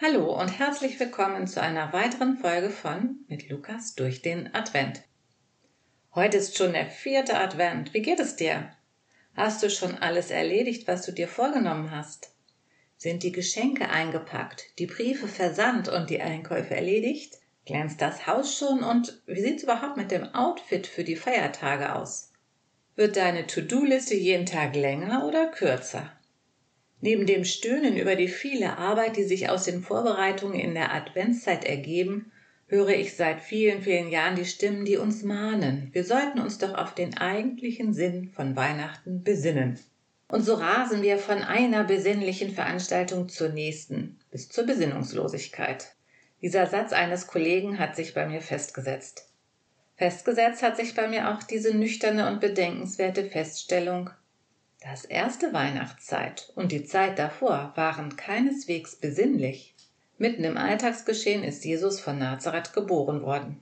Hallo und herzlich willkommen zu einer weiteren Folge von Mit Lukas durch den Advent. Heute ist schon der vierte Advent. Wie geht es dir? Hast du schon alles erledigt, was du dir vorgenommen hast? Sind die Geschenke eingepackt, die Briefe versandt und die Einkäufe erledigt? Glänzt das Haus schon und wie sieht's überhaupt mit dem Outfit für die Feiertage aus? Wird deine To-Do-Liste jeden Tag länger oder kürzer? Neben dem Stöhnen über die viele Arbeit, die sich aus den Vorbereitungen in der Adventszeit ergeben, höre ich seit vielen, vielen Jahren die Stimmen, die uns mahnen. Wir sollten uns doch auf den eigentlichen Sinn von Weihnachten besinnen. Und so rasen wir von einer besinnlichen Veranstaltung zur nächsten, bis zur Besinnungslosigkeit. Dieser Satz eines Kollegen hat sich bei mir festgesetzt. Festgesetzt hat sich bei mir auch diese nüchterne und bedenkenswerte Feststellung, das erste Weihnachtszeit und die Zeit davor waren keineswegs besinnlich. Mitten im Alltagsgeschehen ist Jesus von Nazareth geboren worden.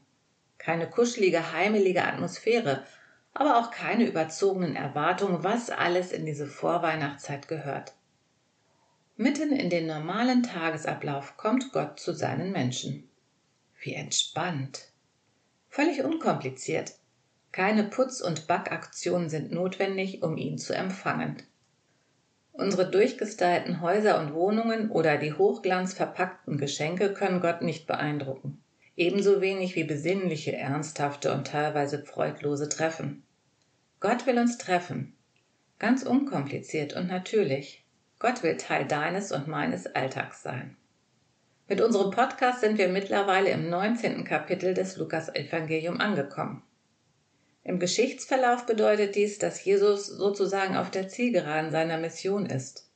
Keine kuschelige, heimelige Atmosphäre, aber auch keine überzogenen Erwartungen, was alles in diese Vorweihnachtszeit gehört. Mitten in den normalen Tagesablauf kommt Gott zu seinen Menschen. Wie entspannt. Völlig unkompliziert. Keine Putz- und Backaktionen sind notwendig, um ihn zu empfangen. Unsere durchgestylten Häuser und Wohnungen oder die hochglanzverpackten Geschenke können Gott nicht beeindrucken. Ebenso wenig wie besinnliche, ernsthafte und teilweise freudlose Treffen. Gott will uns treffen. Ganz unkompliziert und natürlich. Gott will Teil deines und meines Alltags sein. Mit unserem Podcast sind wir mittlerweile im 19. Kapitel des Lukas-Evangelium angekommen. Im Geschichtsverlauf bedeutet dies, dass Jesus sozusagen auf der Zielgeraden seiner Mission ist.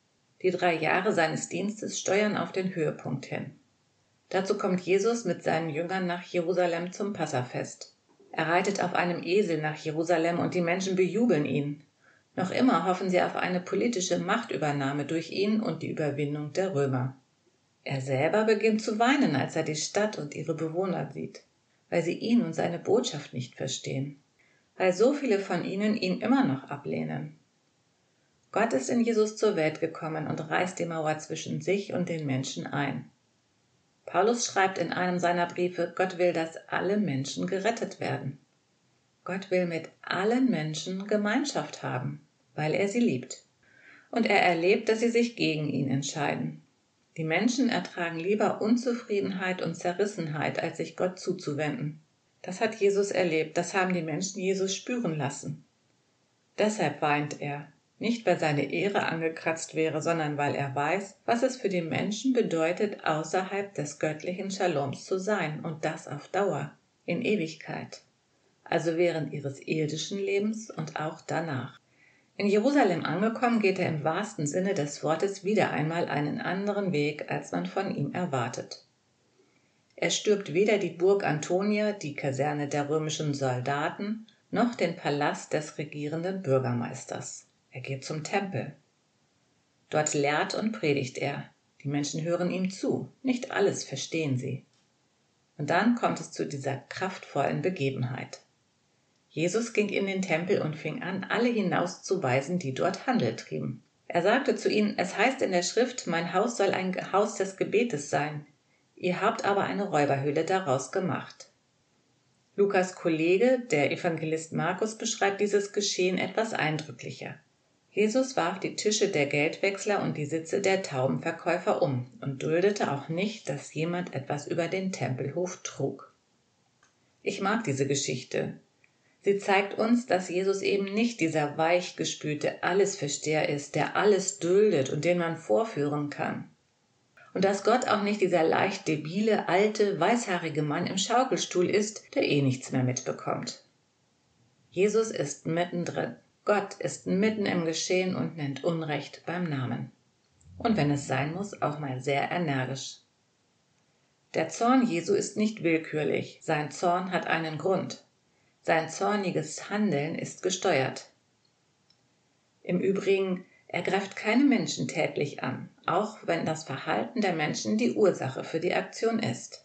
Die drei Jahre seines Dienstes steuern auf den Höhepunkt hin. Dazu kommt Jesus mit seinen Jüngern nach Jerusalem zum Passafest. Er reitet auf einem Esel nach Jerusalem und die Menschen bejubeln ihn. Noch immer hoffen sie auf eine politische Machtübernahme durch ihn und die Überwindung der Römer. Er selber beginnt zu weinen, als er die Stadt und ihre Bewohner sieht, weil sie ihn und seine Botschaft nicht verstehen weil so viele von ihnen ihn immer noch ablehnen. Gott ist in Jesus zur Welt gekommen und reißt die Mauer zwischen sich und den Menschen ein. Paulus schreibt in einem seiner Briefe, Gott will, dass alle Menschen gerettet werden. Gott will mit allen Menschen Gemeinschaft haben, weil er sie liebt. Und er erlebt, dass sie sich gegen ihn entscheiden. Die Menschen ertragen lieber Unzufriedenheit und Zerrissenheit, als sich Gott zuzuwenden. Das hat Jesus erlebt, das haben die Menschen Jesus spüren lassen. Deshalb weint er, nicht weil seine Ehre angekratzt wäre, sondern weil er weiß, was es für die Menschen bedeutet, außerhalb des göttlichen Shaloms zu sein, und das auf Dauer, in Ewigkeit, also während ihres irdischen Lebens und auch danach. In Jerusalem angekommen, geht er im wahrsten Sinne des Wortes wieder einmal einen anderen Weg, als man von ihm erwartet. Er stirbt weder die Burg Antonia, die Kaserne der römischen Soldaten, noch den Palast des regierenden Bürgermeisters. Er geht zum Tempel. Dort lehrt und predigt er. Die Menschen hören ihm zu. Nicht alles verstehen sie. Und dann kommt es zu dieser kraftvollen Begebenheit. Jesus ging in den Tempel und fing an, alle hinauszuweisen, die dort Handel trieben. Er sagte zu ihnen, es heißt in der Schrift, mein Haus soll ein Haus des Gebetes sein. Ihr habt aber eine Räuberhöhle daraus gemacht. Lukas Kollege, der Evangelist Markus, beschreibt dieses Geschehen etwas eindrücklicher. Jesus warf die Tische der Geldwechsler und die Sitze der Taubenverkäufer um und duldete auch nicht, dass jemand etwas über den Tempelhof trug. Ich mag diese Geschichte. Sie zeigt uns, dass Jesus eben nicht dieser weichgespülte Allesversteher ist, der alles duldet und den man vorführen kann und dass Gott auch nicht dieser leicht debile, alte, weißhaarige Mann im Schaukelstuhl ist, der eh nichts mehr mitbekommt. Jesus ist mittendrin. Gott ist mitten im Geschehen und nennt Unrecht beim Namen. Und wenn es sein muss, auch mal sehr energisch. Der Zorn Jesu ist nicht willkürlich, sein Zorn hat einen Grund. Sein zorniges Handeln ist gesteuert. Im Übrigen er greift keine Menschen tätlich an, auch wenn das Verhalten der Menschen die Ursache für die Aktion ist.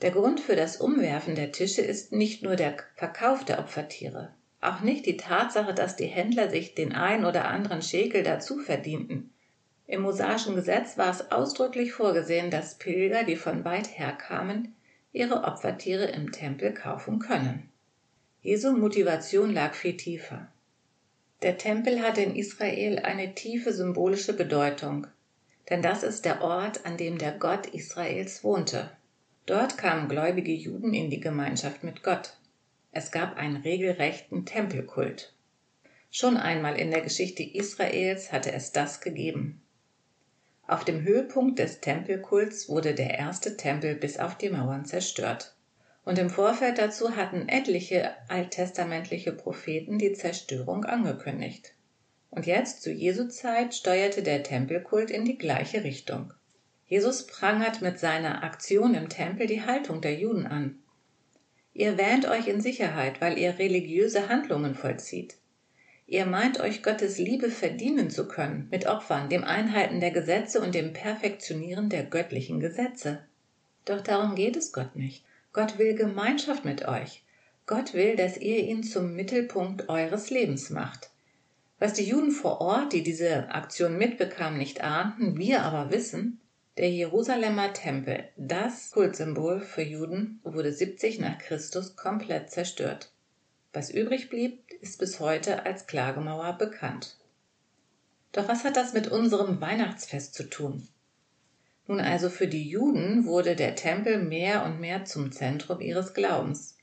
Der Grund für das Umwerfen der Tische ist nicht nur der Verkauf der Opfertiere, auch nicht die Tatsache, dass die Händler sich den ein oder anderen Schäkel dazu verdienten. Im mosaischen Gesetz war es ausdrücklich vorgesehen, dass Pilger, die von weit her kamen, ihre Opfertiere im Tempel kaufen können. Jesu Motivation lag viel tiefer. Der Tempel hatte in Israel eine tiefe symbolische Bedeutung, denn das ist der Ort, an dem der Gott Israels wohnte. Dort kamen gläubige Juden in die Gemeinschaft mit Gott. Es gab einen regelrechten Tempelkult. Schon einmal in der Geschichte Israels hatte es das gegeben. Auf dem Höhepunkt des Tempelkults wurde der erste Tempel bis auf die Mauern zerstört. Und im Vorfeld dazu hatten etliche alttestamentliche Propheten die Zerstörung angekündigt. Und jetzt, zu Jesu Zeit, steuerte der Tempelkult in die gleiche Richtung. Jesus prangert mit seiner Aktion im Tempel die Haltung der Juden an. Ihr wähnt euch in Sicherheit, weil ihr religiöse Handlungen vollzieht. Ihr meint euch Gottes Liebe verdienen zu können mit Opfern, dem Einhalten der Gesetze und dem Perfektionieren der göttlichen Gesetze. Doch darum geht es Gott nicht. Gott will Gemeinschaft mit euch. Gott will, dass ihr ihn zum Mittelpunkt eures Lebens macht. Was die Juden vor Ort, die diese Aktion mitbekamen, nicht ahnten, wir aber wissen, der Jerusalemer Tempel, das Kultsymbol für Juden, wurde 70 nach Christus komplett zerstört. Was übrig blieb, ist bis heute als Klagemauer bekannt. Doch was hat das mit unserem Weihnachtsfest zu tun? Nun also für die Juden wurde der Tempel mehr und mehr zum Zentrum ihres Glaubens.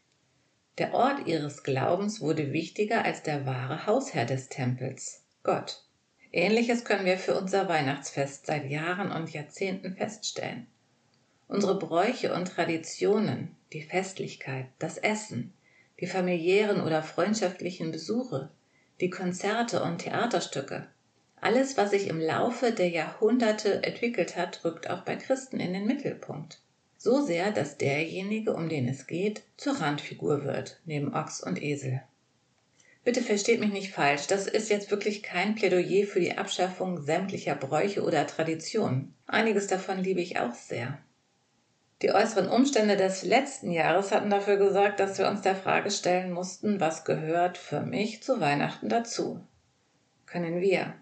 Der Ort ihres Glaubens wurde wichtiger als der wahre Hausherr des Tempels, Gott. Ähnliches können wir für unser Weihnachtsfest seit Jahren und Jahrzehnten feststellen. Unsere Bräuche und Traditionen, die Festlichkeit, das Essen, die familiären oder freundschaftlichen Besuche, die Konzerte und Theaterstücke, alles, was sich im Laufe der Jahrhunderte entwickelt hat, rückt auch bei Christen in den Mittelpunkt. So sehr, dass derjenige, um den es geht, zur Randfigur wird, neben Ochs und Esel. Bitte versteht mich nicht falsch, das ist jetzt wirklich kein Plädoyer für die Abschaffung sämtlicher Bräuche oder Traditionen. Einiges davon liebe ich auch sehr. Die äußeren Umstände des letzten Jahres hatten dafür gesorgt, dass wir uns der Frage stellen mussten, was gehört für mich zu Weihnachten dazu? Können wir,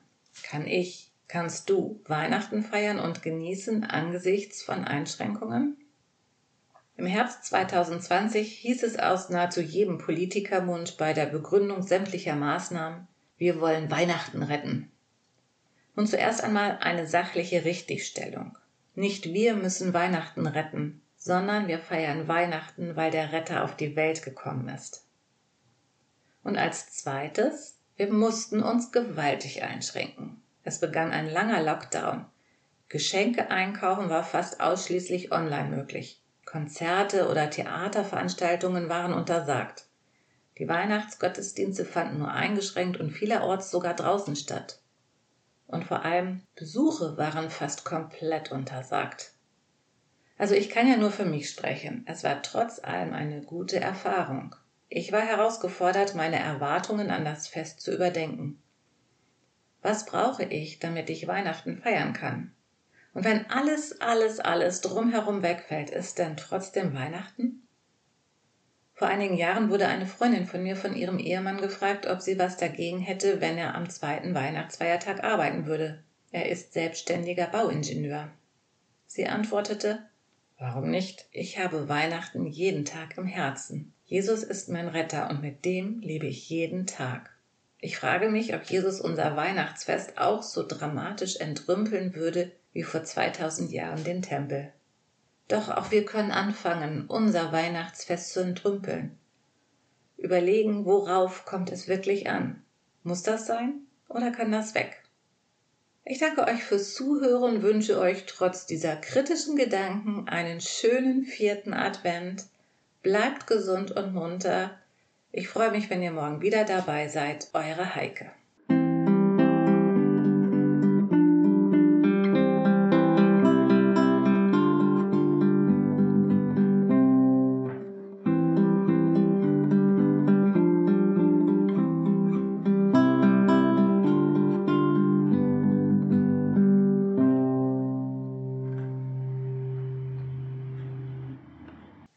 kann ich, kannst du Weihnachten feiern und genießen angesichts von Einschränkungen? Im Herbst 2020 hieß es aus nahezu jedem Politikermund bei der Begründung sämtlicher Maßnahmen, wir wollen Weihnachten retten. Nun zuerst einmal eine sachliche Richtigstellung. Nicht wir müssen Weihnachten retten, sondern wir feiern Weihnachten, weil der Retter auf die Welt gekommen ist. Und als zweites, wir mussten uns gewaltig einschränken. Es begann ein langer Lockdown. Geschenke einkaufen war fast ausschließlich online möglich. Konzerte oder Theaterveranstaltungen waren untersagt. Die Weihnachtsgottesdienste fanden nur eingeschränkt und vielerorts sogar draußen statt. Und vor allem Besuche waren fast komplett untersagt. Also ich kann ja nur für mich sprechen. Es war trotz allem eine gute Erfahrung. Ich war herausgefordert, meine Erwartungen an das Fest zu überdenken. Was brauche ich, damit ich Weihnachten feiern kann? Und wenn alles, alles, alles drumherum wegfällt, ist denn trotzdem Weihnachten? Vor einigen Jahren wurde eine Freundin von mir von ihrem Ehemann gefragt, ob sie was dagegen hätte, wenn er am zweiten Weihnachtsfeiertag arbeiten würde. Er ist selbstständiger Bauingenieur. Sie antwortete, Warum nicht? Ich habe Weihnachten jeden Tag im Herzen. Jesus ist mein Retter und mit dem lebe ich jeden Tag. Ich frage mich, ob Jesus unser Weihnachtsfest auch so dramatisch entrümpeln würde wie vor 2000 Jahren den Tempel. Doch auch wir können anfangen, unser Weihnachtsfest zu entrümpeln. Überlegen, worauf kommt es wirklich an? Muss das sein oder kann das weg? Ich danke euch fürs Zuhören, wünsche euch trotz dieser kritischen Gedanken einen schönen vierten Advent Bleibt gesund und munter. Ich freue mich, wenn ihr morgen wieder dabei seid. Eure Heike.